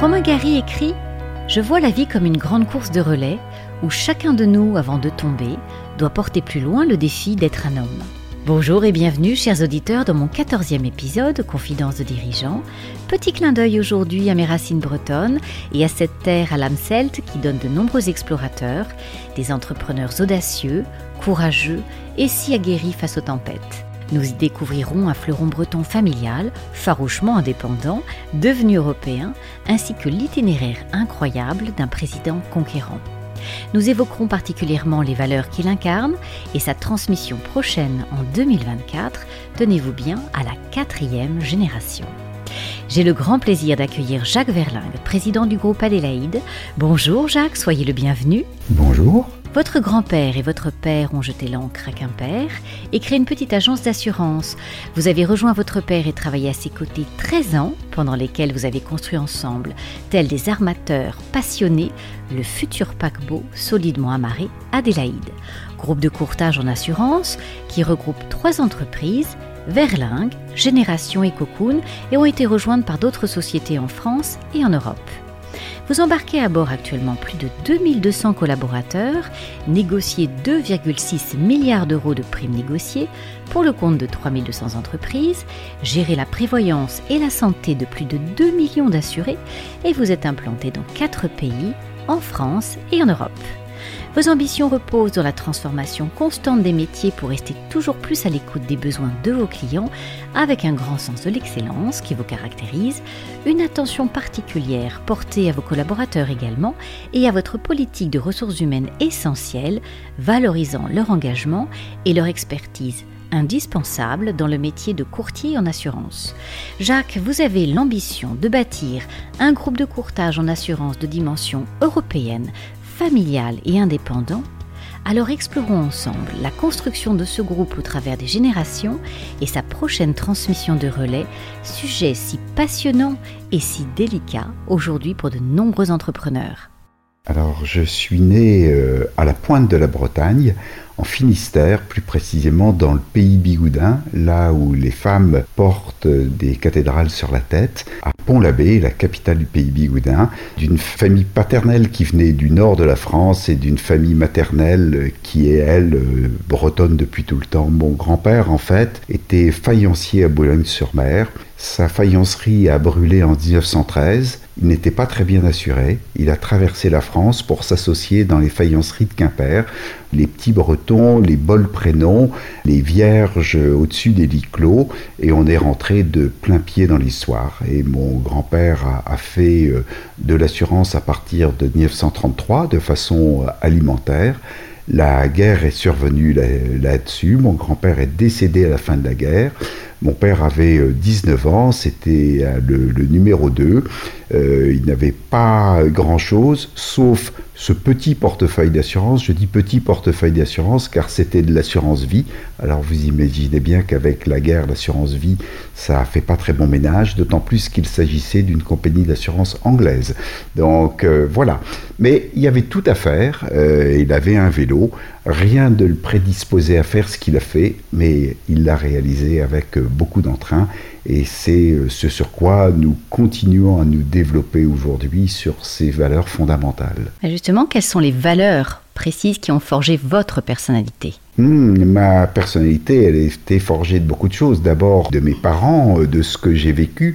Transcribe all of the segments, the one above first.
Romain Gary écrit Je vois la vie comme une grande course de relais où chacun de nous, avant de tomber, doit porter plus loin le défi d'être un homme. Bonjour et bienvenue, chers auditeurs, dans mon quatorzième épisode Confidence de dirigeants. Petit clin d'œil aujourd'hui à mes racines bretonnes et à cette terre à l'âme celte qui donne de nombreux explorateurs, des entrepreneurs audacieux, courageux et si aguerris face aux tempêtes. Nous y découvrirons un fleuron breton familial, farouchement indépendant, devenu européen, ainsi que l'itinéraire incroyable d'un président conquérant. Nous évoquerons particulièrement les valeurs qu'il incarne et sa transmission prochaine en 2024, tenez-vous bien, à la quatrième génération. J'ai le grand plaisir d'accueillir Jacques Verlingue, président du groupe Adélaïde. Bonjour Jacques, soyez le bienvenu. Bonjour. Votre grand-père et votre père ont jeté l'encre à Quimper et créé une petite agence d'assurance. Vous avez rejoint votre père et travaillé à ses côtés 13 ans, pendant lesquels vous avez construit ensemble, tels des armateurs passionnés, le futur paquebot solidement amarré Adélaïde. Groupe de courtage en assurance qui regroupe trois entreprises, Verlingue, Génération et Cocoon, et ont été rejointes par d'autres sociétés en France et en Europe. Vous embarquez à bord actuellement plus de 2200 collaborateurs, négociez 2,6 milliards d'euros de primes négociées pour le compte de 3200 entreprises, gérez la prévoyance et la santé de plus de 2 millions d'assurés et vous êtes implanté dans 4 pays, en France et en Europe. Vos ambitions reposent dans la transformation constante des métiers pour rester toujours plus à l'écoute des besoins de vos clients, avec un grand sens de l'excellence qui vous caractérise, une attention particulière portée à vos collaborateurs également et à votre politique de ressources humaines essentielle, valorisant leur engagement et leur expertise indispensable dans le métier de courtier en assurance. Jacques, vous avez l'ambition de bâtir un groupe de courtage en assurance de dimension européenne familial et indépendant, alors explorons ensemble la construction de ce groupe au travers des générations et sa prochaine transmission de relais, sujet si passionnant et si délicat aujourd'hui pour de nombreux entrepreneurs. Alors je suis né euh, à la pointe de la Bretagne, en Finistère, plus précisément dans le pays bigoudin, là où les femmes portent des cathédrales sur la tête, à Pont-l'Abbé, la capitale du pays bigoudin, d'une famille paternelle qui venait du nord de la France et d'une famille maternelle qui est, elle, bretonne depuis tout le temps. Mon grand-père, en fait, était faïencier à Boulogne-sur-Mer. Sa faïencerie a brûlé en 1913. Il n'était pas très bien assuré. Il a traversé la France pour s'associer dans les faïenceries de Quimper. Les petits bretons, les bols prénoms, les vierges au-dessus des lits clos, et on est rentré de plein pied dans l'histoire. Et mon grand-père a, fait euh, de l'assurance à partir de 1933 de façon euh, alimentaire. La guerre est survenue là-dessus. Mon grand-père est décédé à la fin de la guerre. Mon père avait 19 euh, ans, c'était euh, le, numéro 2. Euh, il n'avait pas grand-chose, sauf ce petit portefeuille d'assurance. Je dis petit portefeuille d'assurance car c'était de l'assurance vie. Alors vous imaginez bien qu'avec la guerre, l'assurance vie, ça fait pas très bon ménage, d'autant plus qu'il s'agissait d'une compagnie d'assurance anglaise. Donc voilà. Mais il y avait tout à faire. il avait un vélo. Rien de le prédisposer à faire ce qu'il a fait, mais il l'a réalisé avec beaucoup d'entrain et c'est euh, ce sur quoi nous continuons à nous développer aujourd'hui sur ces valeurs fondamentales. Justement, quelles sont les valeurs précises qui ont forgé votre personnalité? Hmm, Ma personnalité, elle a été forgée de beaucoup de choses. D'abord de mes parents, euh, de ce que j'ai vécu.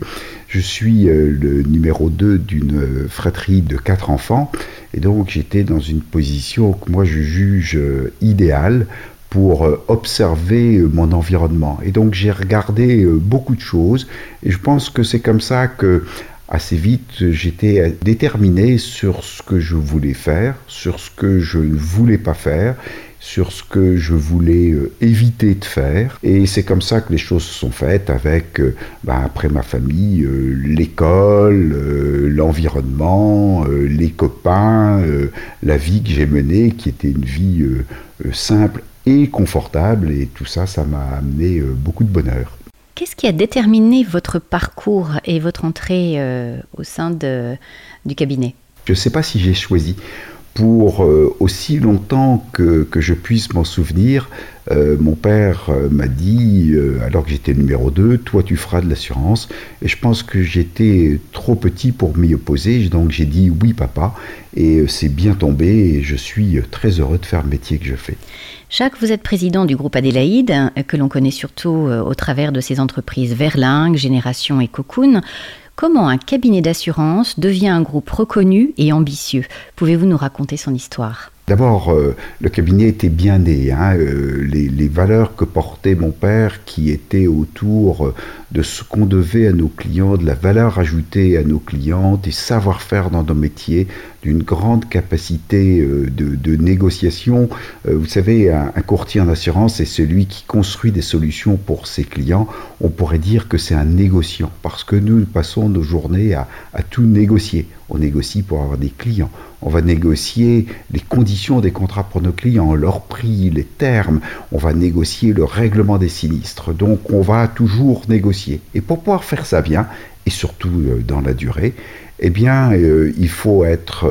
Je suis euh, le numéro 2 d'une fratrie de quatre enfants. Et donc j'étais dans une position que moi je juge idéale pour euh, observer euh, mon environnement. Et donc j'ai regardé euh, beaucoup de choses. Et je pense que c'est comme ça que assez vite j'étais déterminé sur ce que je voulais faire, sur ce que je ne voulais pas faire sur ce que je voulais éviter de faire. Et c'est comme ça que les choses se sont faites avec, ben, après ma famille, l'école, l'environnement, les copains, la vie que j'ai menée, qui était une vie simple et confortable. Et tout ça, ça m'a amené euh, beaucoup de bonheur. Qu'est-ce qui a déterminé votre parcours et votre entrée euh, au sein de, du cabinet? Je ne sais pas si j'ai choisi. Pour euh, aussi longtemps que, que je puisse m'en souvenir, euh, mon père euh, m'a dit, alors que j'étais numéro 2, toi tu feras de l'assurance. Et je pense que j'étais trop petit pour m'y opposer, donc j'ai dit oui papa. Et c'est bien tombé et je suis très heureux de faire le métier que je fais. Jacques, vous êtes président du groupe Adélaïde, que l'on connaît surtout au travers de ses entreprises Verlingue, Génération et Cocoon. Comment un cabinet d'assurance devient un groupe reconnu et ambitieux? Pouvez-vous nous raconter son histoire? D'abord, euh, le cabinet était bien né. Hein, euh, les, valeurs que portait mon père, qui étaient autour de ce qu'on devait à nos clients, de la valeur ajoutée à nos clients, des savoir-faire dans nos métiers, d'une grande capacité euh, de, négociation. vous savez, un, courtier en assurance, c'est celui qui construit des solutions pour ses clients. On pourrait dire que c'est un négociant, parce que nous passons nos journées à tout négocier. On négocie pour avoir des clients. On va négocier les conditions des contrats pour nos clients, leur prix, les termes. On va négocier le règlement des sinistres. Donc on va toujours négocier. Et pour pouvoir faire ça bien, et surtout euh, dans la durée, eh bien, euh, il faut être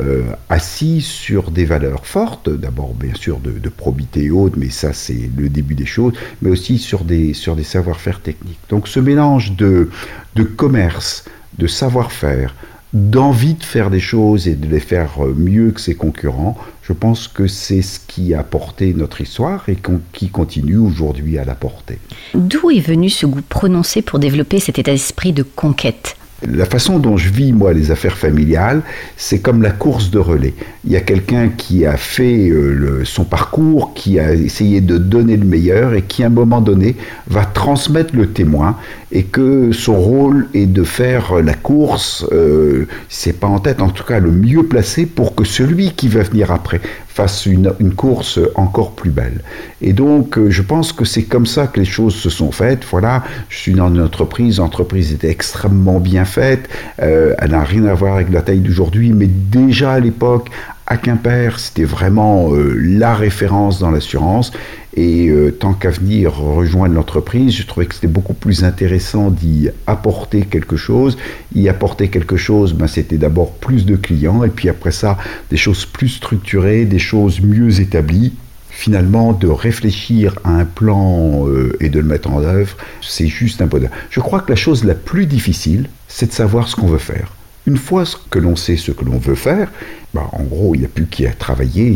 euh, assis sur des valeurs fortes, d'abord bien sûr de, probité haute, mais ça c'est le début des choses, mais aussi sur des, sur des savoir-faire techniques. Donc ce mélange de, de commerce, de savoir-faire, d'envie de faire des choses et de les faire euh, mieux que ses concurrents, je pense que c'est ce qui a porté notre histoire et qui continue aujourd'hui à la porter. D'où est venu ce goût prononcé pour développer cet état d'esprit de conquête? La façon dont je vis, moi, les affaires familiales, c'est comme la course de relais. Il y a quelqu'un qui a fait euh, son parcours, qui a essayé de donner le meilleur et qui, à un moment donné, va transmettre le témoin et que son rôle est de faire la course, euh, c'est pas en tête, en tout cas le mieux placé pour que celui qui va venir après fasse une, course encore plus belle. Et donc, euh, je pense que c'est comme ça que les choses se sont faites. Voilà, je suis dans une entreprise, l'entreprise était extrêmement bien faite, euh, elle n'a rien à voir avec la taille d'aujourd'hui, mais déjà à l'époque, à Quimper, c'était vraiment euh, la référence dans l'assurance. Et euh, tant qu'à venir rejoindre l'entreprise, je trouvais que c'était beaucoup plus intéressant d'y apporter quelque chose. Y apporter quelque chose, ben, c'était d'abord plus de clients, et puis après ça, des choses plus structurées, des choses mieux établies. Finalement, de réfléchir à un plan euh, et de le mettre en œuvre, c'est juste un bonheur. Je crois que la chose la plus difficile, c'est de savoir ce qu'on veut faire. Une fois que l'on sait ce que l'on veut faire, ben, en gros, il n'y a plus qu'à travailler et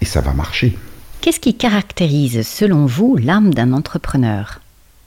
et ça va marcher. Qu'est-ce qui caractérise, selon vous, l'âme d'un entrepreneur?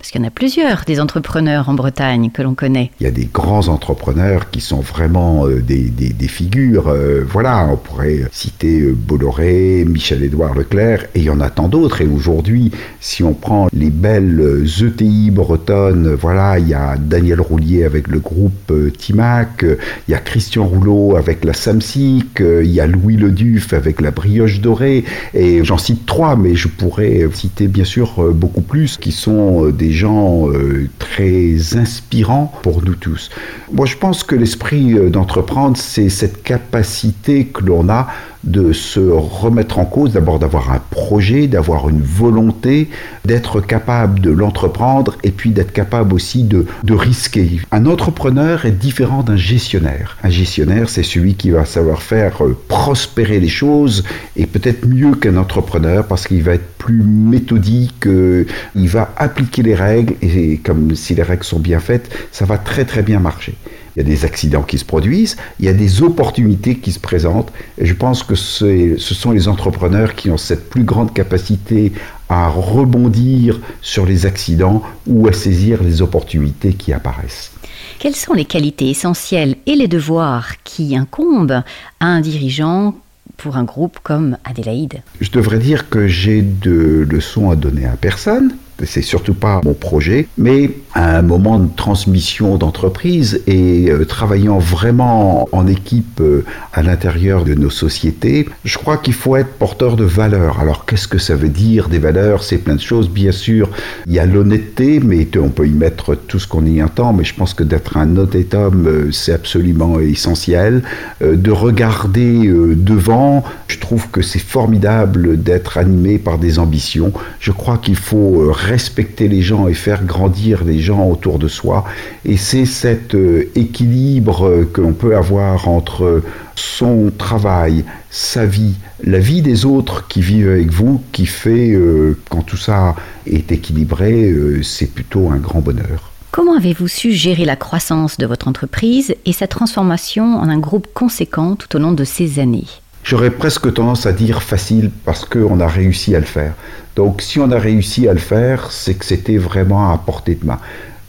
Parce qu'il y en a plusieurs, des entrepreneurs en Bretagne que l'on connaît. Il y a des grands entrepreneurs qui sont vraiment euh, des, figures. Euh, voilà, on pourrait citer euh, Bolloré, Michel-Édouard Leclerc, et il y en a tant d'autres. Et aujourd'hui, si on prend les belles ETI bretonnes, voilà, il y a Daniel Roulier avec le groupe Timac, il y a Christian Rouleau avec la Samsic, il y a Louis Leduf avec la Brioche Dorée, et j'en cite trois, mais je pourrais citer bien sûr beaucoup plus, qui sont des gens euh, très inspirants pour nous tous. Moi, je pense que l'esprit euh, d'entreprendre, c'est cette capacité que l'on a de se remettre en cause, d'abord d'avoir un projet, d'avoir une volonté, d'être capable de l'entreprendre et puis d'être capable aussi de, de risquer. Un entrepreneur est différent d'un gestionnaire. Un gestionnaire, c'est celui qui va savoir faire euh, prospérer les choses et peut-être mieux qu'un entrepreneur parce qu'il va être plus méthodique, il va appliquer les règles et comme si les règles sont bien faites, ça va très très bien marcher. Il y a des accidents qui se produisent, il y a des opportunités qui se présentent, et je pense que ce sont les entrepreneurs qui ont cette plus grande capacité à rebondir sur les accidents ou à saisir les opportunités qui apparaissent. Quelles sont les qualités essentielles et les devoirs qui incombent à un dirigeant pour un groupe comme Adélaïde? Je devrais dire que j'ai de leçons à donner à personne c'est surtout pas mon projet, mais à un moment de transmission d'entreprise et euh, travaillant vraiment en équipe euh, à l'intérieur de nos sociétés, je crois qu'il faut être porteur de valeurs. Alors qu'est-ce que ça veut dire des valeurs? C'est plein de choses. Bien sûr, il y a l'honnêteté, mais on peut y mettre tout ce qu'on y entend, mais je pense que d'être un honnête homme, euh, c'est absolument essentiel. de regarder devant, je trouve que c'est formidable d'être animé par des ambitions. Je crois qu'il faut respecter les gens et faire grandir les gens autour de soi. Et c'est cet euh, équilibre que l'on peut avoir entre son travail, sa vie, la vie des autres qui vivent avec vous, qui fait, euh, quand tout ça est équilibré, euh, c'est plutôt un grand bonheur. Comment avez-vous su gérer la croissance de votre entreprise et sa transformation en un groupe conséquent tout au long de ces années? J'aurais presque tendance à dire facile parce qu'on a réussi à le faire. Donc si on a réussi à le faire, c'est que c'était vraiment à portée de main.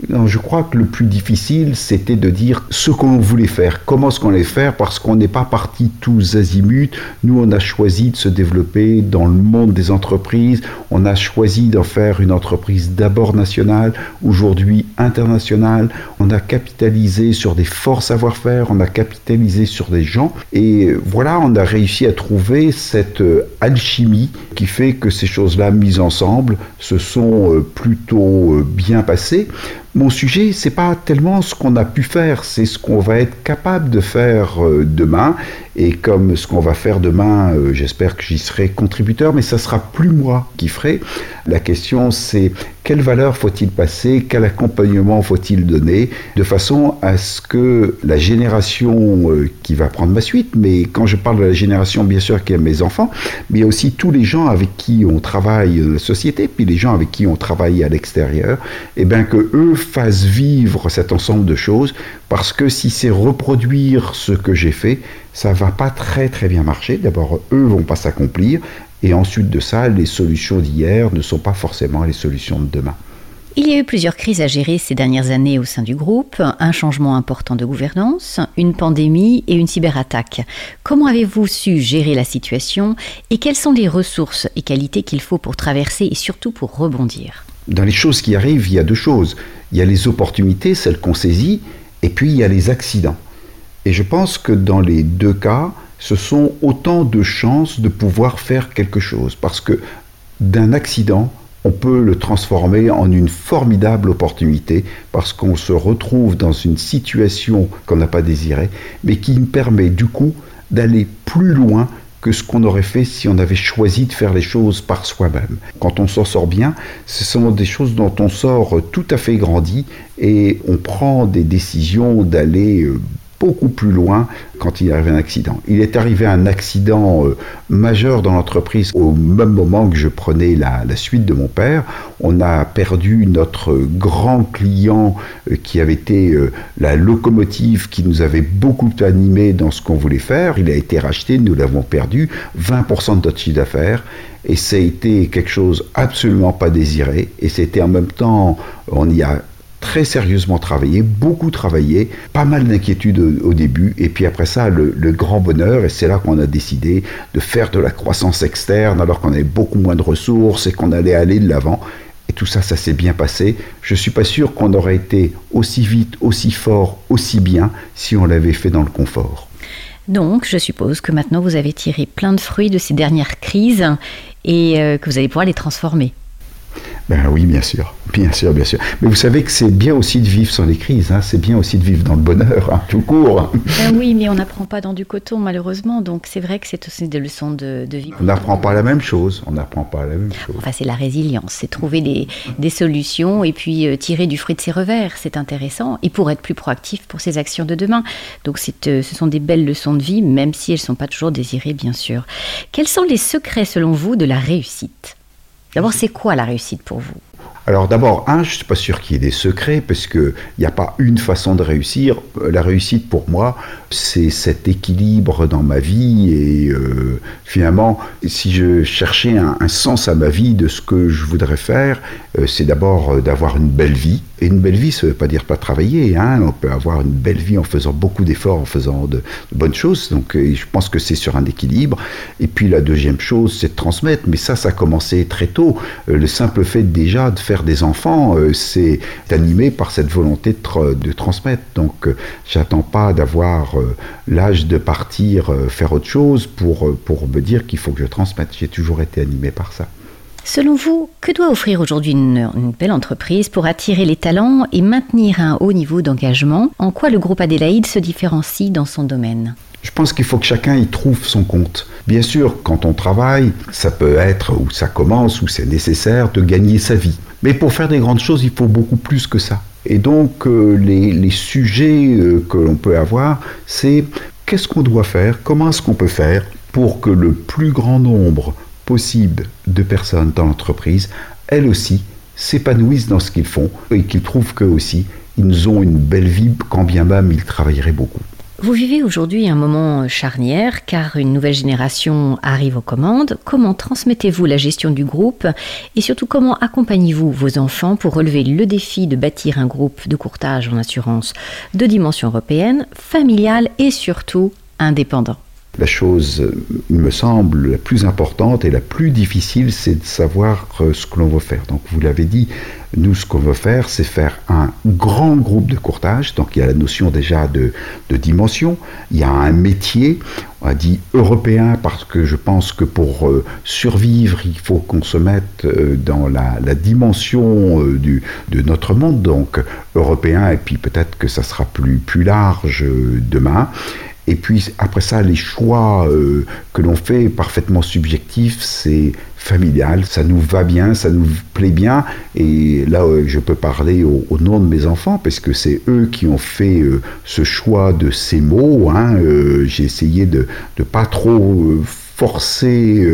Non, je crois que le plus difficile, c'était de dire ce qu'on voulait faire, comment est-ce qu'on allait faire, parce qu'on n'est pas parti tous azimuts. Nous, on a choisi de se développer dans le monde des entreprises. On a choisi d'en faire une entreprise d'abord nationale, aujourd'hui internationale. On a capitalisé sur des forts savoir-faire, on a capitalisé sur des gens. Et voilà, on a réussi à trouver cette euh, alchimie qui fait que ces choses-là mises ensemble se sont euh, plutôt euh, bien passées. Mon sujet, c'est pas tellement ce qu'on a pu faire, c'est ce qu'on va être capable de faire euh, demain. Et comme ce qu'on va faire demain, euh, j'espère que j'y serai contributeur, mais ça sera plus moi qui ferai. La question, c'est quelle valeur faut-il passer, quel accompagnement faut-il donner, de façon à ce que la génération euh, qui va prendre ma suite, mais quand je parle de la génération, bien sûr, qui a mes enfants, mais aussi tous les gens avec qui on travaille dans la société, puis les gens avec qui on travaille à l'extérieur, et eh bien que eux fassent vivre cet ensemble de choses, parce que si c'est reproduire ce que j'ai fait, ça va pas très très bien marcher. D'abord, eux vont pas s'accomplir, et ensuite de ça, les solutions d'hier ne sont pas forcément les solutions de demain. Il y a eu plusieurs crises à gérer ces dernières années au sein du groupe, un changement important de gouvernance, une pandémie et une cyberattaque. Comment avez-vous su gérer la situation et quelles sont les ressources et qualités qu'il faut pour traverser et surtout pour rebondir? Dans les choses qui arrivent, il y a deux choses. Il y a les opportunités, celles qu'on saisit, et puis il y a les accidents. Et je pense que dans les deux cas, ce sont autant de chances de pouvoir faire quelque chose. Parce que d'un accident, on peut le transformer en une formidable opportunité parce qu'on se retrouve dans une situation qu'on n'a pas désirée, mais qui me permet du coup d'aller plus loin que ce qu'on aurait fait si on avait choisi de faire les choses par soi-même. Quand on s'en sort bien, ce sont des choses dont on sort tout à fait grandi et on prend des décisions d'aller euh, beaucoup plus loin quand il arrive un accident. Il est arrivé un accident euh, majeur dans l'entreprise au même moment que je prenais la, suite de mon père. On a perdu notre grand client euh, qui avait été euh, la locomotive qui nous avait beaucoup animé dans ce qu'on voulait faire. Il a été racheté, nous l'avons perdu, 20% de notre chiffre d'affaires. Et ça a été quelque chose absolument pas désiré. Et c'était en même temps, on y a très sérieusement travaillé, beaucoup travaillé, pas mal d'inquiétudes au, début, et puis après ça, le, grand bonheur, et c'est là qu'on a décidé de faire de la croissance externe alors qu'on avait beaucoup moins de ressources et qu'on allait aller de l'avant. Et tout ça, ça s'est bien passé. Je ne suis pas sûr qu'on aurait été aussi vite, aussi fort, aussi bien si on l'avait fait dans le confort. Donc, je suppose que maintenant vous avez tiré plein de fruits de ces dernières crises et euh, que vous allez pouvoir les transformer. Ben oui, bien sûr, bien sûr, bien sûr. Mais vous savez que c'est bien aussi de vivre sans les crises, hein. c'est bien aussi de vivre dans le bonheur, hein, tout court. Ben oui, mais on n'apprend pas dans du coton, malheureusement, donc c'est vrai que c'est aussi des leçons de, vie. On n'apprend pas la même chose, on n'apprend pas la même chose. Enfin, c'est la résilience, c'est trouver des, des, solutions et puis euh, tirer du fruit de ses revers, c'est intéressant, et pour être plus proactif pour ses actions de demain. Donc euh, ce sont des belles leçons de vie, même si elles ne sont pas toujours désirées, bien sûr. Quels sont les secrets, selon vous, de la réussite? D'abord, c'est quoi la réussite pour vous? Alors d'abord, un, je ne suis pas sûr qu'il y ait des secrets, parce qu'il n'y a pas une façon de réussir. La réussite pour moi, c'est cet équilibre dans ma vie, et euh, finalement, si je cherchais un, sens à ma vie de ce que je voudrais faire, euh, c'est d'abord euh, d'avoir une belle vie. Et une belle vie, ça ne veut pas dire pas travailler. Hein. On peut avoir une belle vie en faisant beaucoup d'efforts, en faisant de, bonnes choses. Donc je pense que c'est sur un équilibre. Et puis la deuxième chose, c'est de transmettre. Mais ça, ça a commencé très tôt. le simple fait déjà de faire des enfants, euh, c'est animé par cette volonté de, transmettre. Donc, euh, j'attends pas d'avoir euh, l'âge de partir faire autre chose pour, pour me dire qu'il faut que je transmette. J'ai toujours été animé par ça. Selon vous, que doit offrir aujourd'hui une, une, belle entreprise pour attirer les talents et maintenir un haut niveau d'engagement? En quoi le groupe Adélaïde se différencie dans son domaine? Je pense qu'il faut que chacun y trouve son compte. Bien sûr, quand on travaille, ça peut être, ou ça commence, ou c'est nécessaire de gagner sa vie. Mais pour faire des grandes choses, il faut beaucoup plus que ça. Et donc, euh, les, sujets euh, que l'on peut avoir, c'est qu'est-ce qu'on doit faire, comment est-ce qu'on peut faire pour que le plus grand nombre possible de personnes dans l'entreprise, elles aussi, s'épanouissent dans ce qu'ils font et qu'ils trouvent qu'eux aussi, ils ont une belle vie quand bien même ils travailleraient beaucoup. Vous vivez aujourd'hui un moment charnière car une nouvelle génération arrive aux commandes. Comment transmettez-vous la gestion du groupe et surtout comment accompagnez-vous vos enfants pour relever le défi de bâtir un groupe de courtage en assurance de dimension européenne, familiale et surtout indépendant? La chose, il me semble, la plus importante et la plus difficile, c'est de savoir euh, ce que l'on veut faire. Donc, vous l'avez dit, nous, ce qu'on veut faire, c'est faire un grand groupe de courtage. Donc, il y a la notion déjà de, dimension. Il y a un métier, on a dit européen, parce que je pense que pour euh, survivre, il faut qu'on se mette euh, dans la, dimension du, de notre monde, donc européen, et puis peut-être que ça sera plus, plus large demain. Et puis après ça, les choix euh, que l'on fait parfaitement subjectifs, c'est familial, ça nous va bien, ça nous plaît bien. Et là, euh, je peux parler au, nom de mes enfants, parce que c'est eux qui ont fait euh, ce choix de ces mots. Hein. J'ai essayé de ne pas trop forcer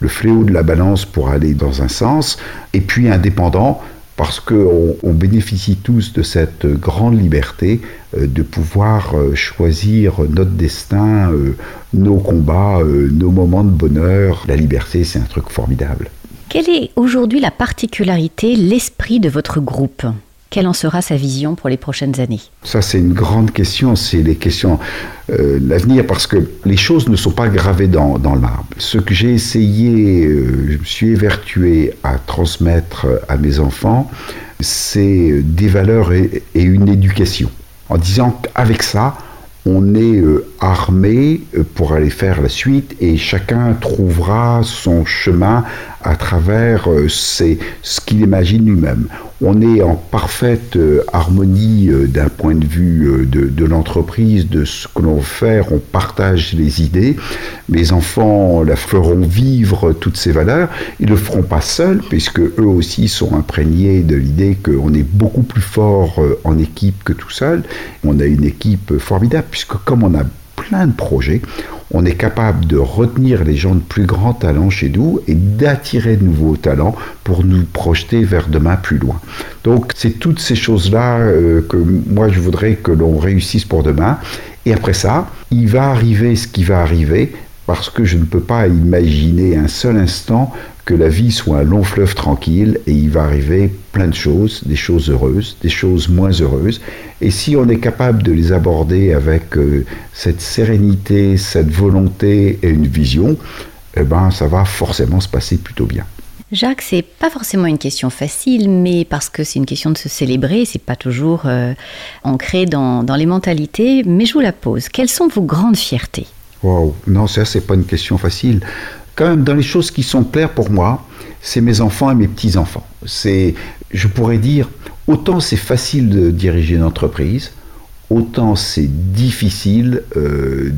le fléau de la balance pour aller dans un sens. Et puis indépendant, parce qu'on on bénéficie tous de cette grande liberté euh, de pouvoir euh, choisir notre destin, euh, nos combats, nos moments de bonheur. La liberté, c'est un truc formidable. Quelle est aujourd'hui la particularité, l'esprit de votre groupe? Quelle en sera sa vision pour les prochaines années? Ça, c'est une grande question. C'est les questions euh, l'avenir parce que les choses ne sont pas gravées dans, le marbre. Ce que j'ai essayé, euh, je me suis évertué à transmettre à mes enfants, c'est des valeurs et, une éducation. En disant qu'avec ça, on est euh, armé pour aller faire la suite et chacun trouvera son chemin à travers ce qu'il imagine lui-même on est en parfaite euh, harmonie euh, d'un point de vue euh, de, l'entreprise, de ce que l'on veut faire, on partage les idées. Mes enfants la feront vivre toutes ces valeurs. Ils ne le feront pas seuls, puisque eux aussi sont imprégnés de l'idée qu'on est beaucoup plus fort en équipe que tout seul. On a une équipe formidable, puisque comme on a plein de projets, on est capable de retenir les gens de plus grands talents chez nous et d'attirer de nouveaux talents pour nous projeter vers demain plus loin. Donc c'est toutes ces choses-là euh, que moi je voudrais que l'on réussisse pour demain. Et après ça, il va arriver ce qui va arriver parce que je ne peux pas imaginer un seul instant que la vie soit un long fleuve tranquille et il va arriver plein de choses, des choses heureuses, des choses moins heureuses. Et si on est capable de les aborder avec euh, cette sérénité, cette volonté et une vision, eh ben, ça va forcément se passer plutôt bien. Jacques, c'est pas forcément une question facile, mais parce que c'est une question de se célébrer, c'est pas toujours euh, ancré dans, dans les mentalités. Mais je vous la pose. Quelles sont vos grandes fiertés? Wow, non, ça c'est pas une question facile quand même dans les choses qui sont claires pour moi, c'est mes enfants et mes petits-enfants. C'est, je pourrais dire, autant c'est facile de diriger une entreprise, autant c'est difficile euh,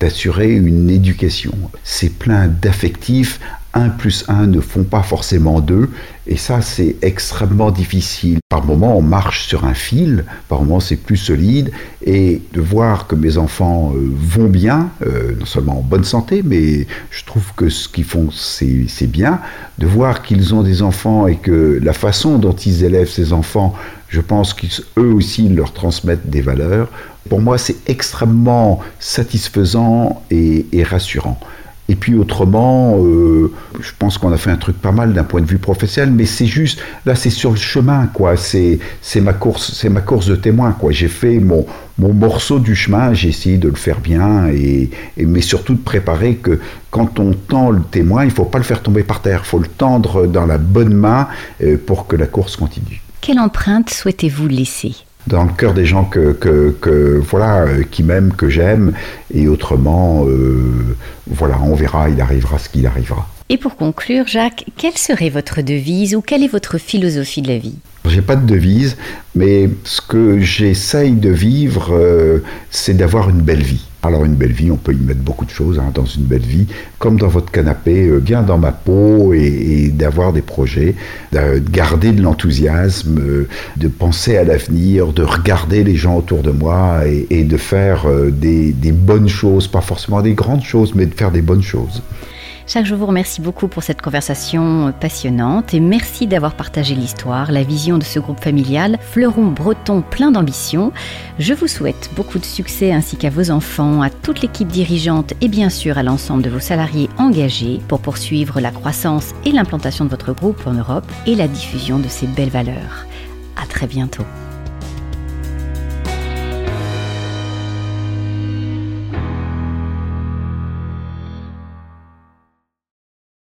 d'assurer une éducation. C'est plein d'affectifs 1 plus 1 ne font pas forcément 2, et ça c'est extrêmement difficile. Par moments on marche sur un fil, par moments c'est plus solide, et de voir que mes enfants euh, vont bien, euh, non seulement en bonne santé, mais je trouve que ce qu'ils font c'est bien, de voir qu'ils ont des enfants et que la façon dont ils élèvent ces enfants, je pense qu'eux aussi leur transmettent des valeurs, pour moi c'est extrêmement satisfaisant et rassurant. Et puis autrement, euh, je pense qu'on a fait un truc pas mal d'un point de vue professionnel, mais c'est juste, là c'est sur le chemin, quoi. C'est, ma course, c'est ma course de témoin, quoi. J'ai fait mon, morceau du chemin, j'ai essayé de le faire bien, et, mais surtout de préparer que quand on tend le témoin, il faut pas le faire tomber par terre, il faut le tendre dans la bonne main euh, pour que la course continue. Quelle empreinte souhaitez-vous laisser dans le cœur des gens que, que, voilà euh, qui m'aiment, que j'aime, et autrement, euh, voilà, on verra, il arrivera ce qu'il arrivera. Et pour conclure, Jacques, quelle serait votre devise ou quelle est votre philosophie de la vie? J'ai pas de devise, mais ce que j'essaye de vivre, euh, c'est d'avoir une belle vie. Alors une belle vie, on peut y mettre beaucoup de choses hein, dans une belle vie, comme dans votre canapé, euh, bien dans ma peau, et, d'avoir des projets, de garder de l'enthousiasme, euh, de penser à l'avenir, de regarder les gens autour de moi et, de faire euh, des bonnes choses, pas forcément des grandes choses, mais de faire des bonnes choses. Jacques, je vous remercie beaucoup pour cette conversation passionnante et merci d'avoir partagé l'histoire, la vision de ce groupe familial, fleuron breton plein d'ambition. Je vous souhaite beaucoup de succès ainsi qu'à vos enfants, à toute l'équipe dirigeante et bien sûr à l'ensemble de vos salariés engagés pour poursuivre la croissance et l'implantation de votre groupe en Europe et la diffusion de ces belles valeurs. À très bientôt.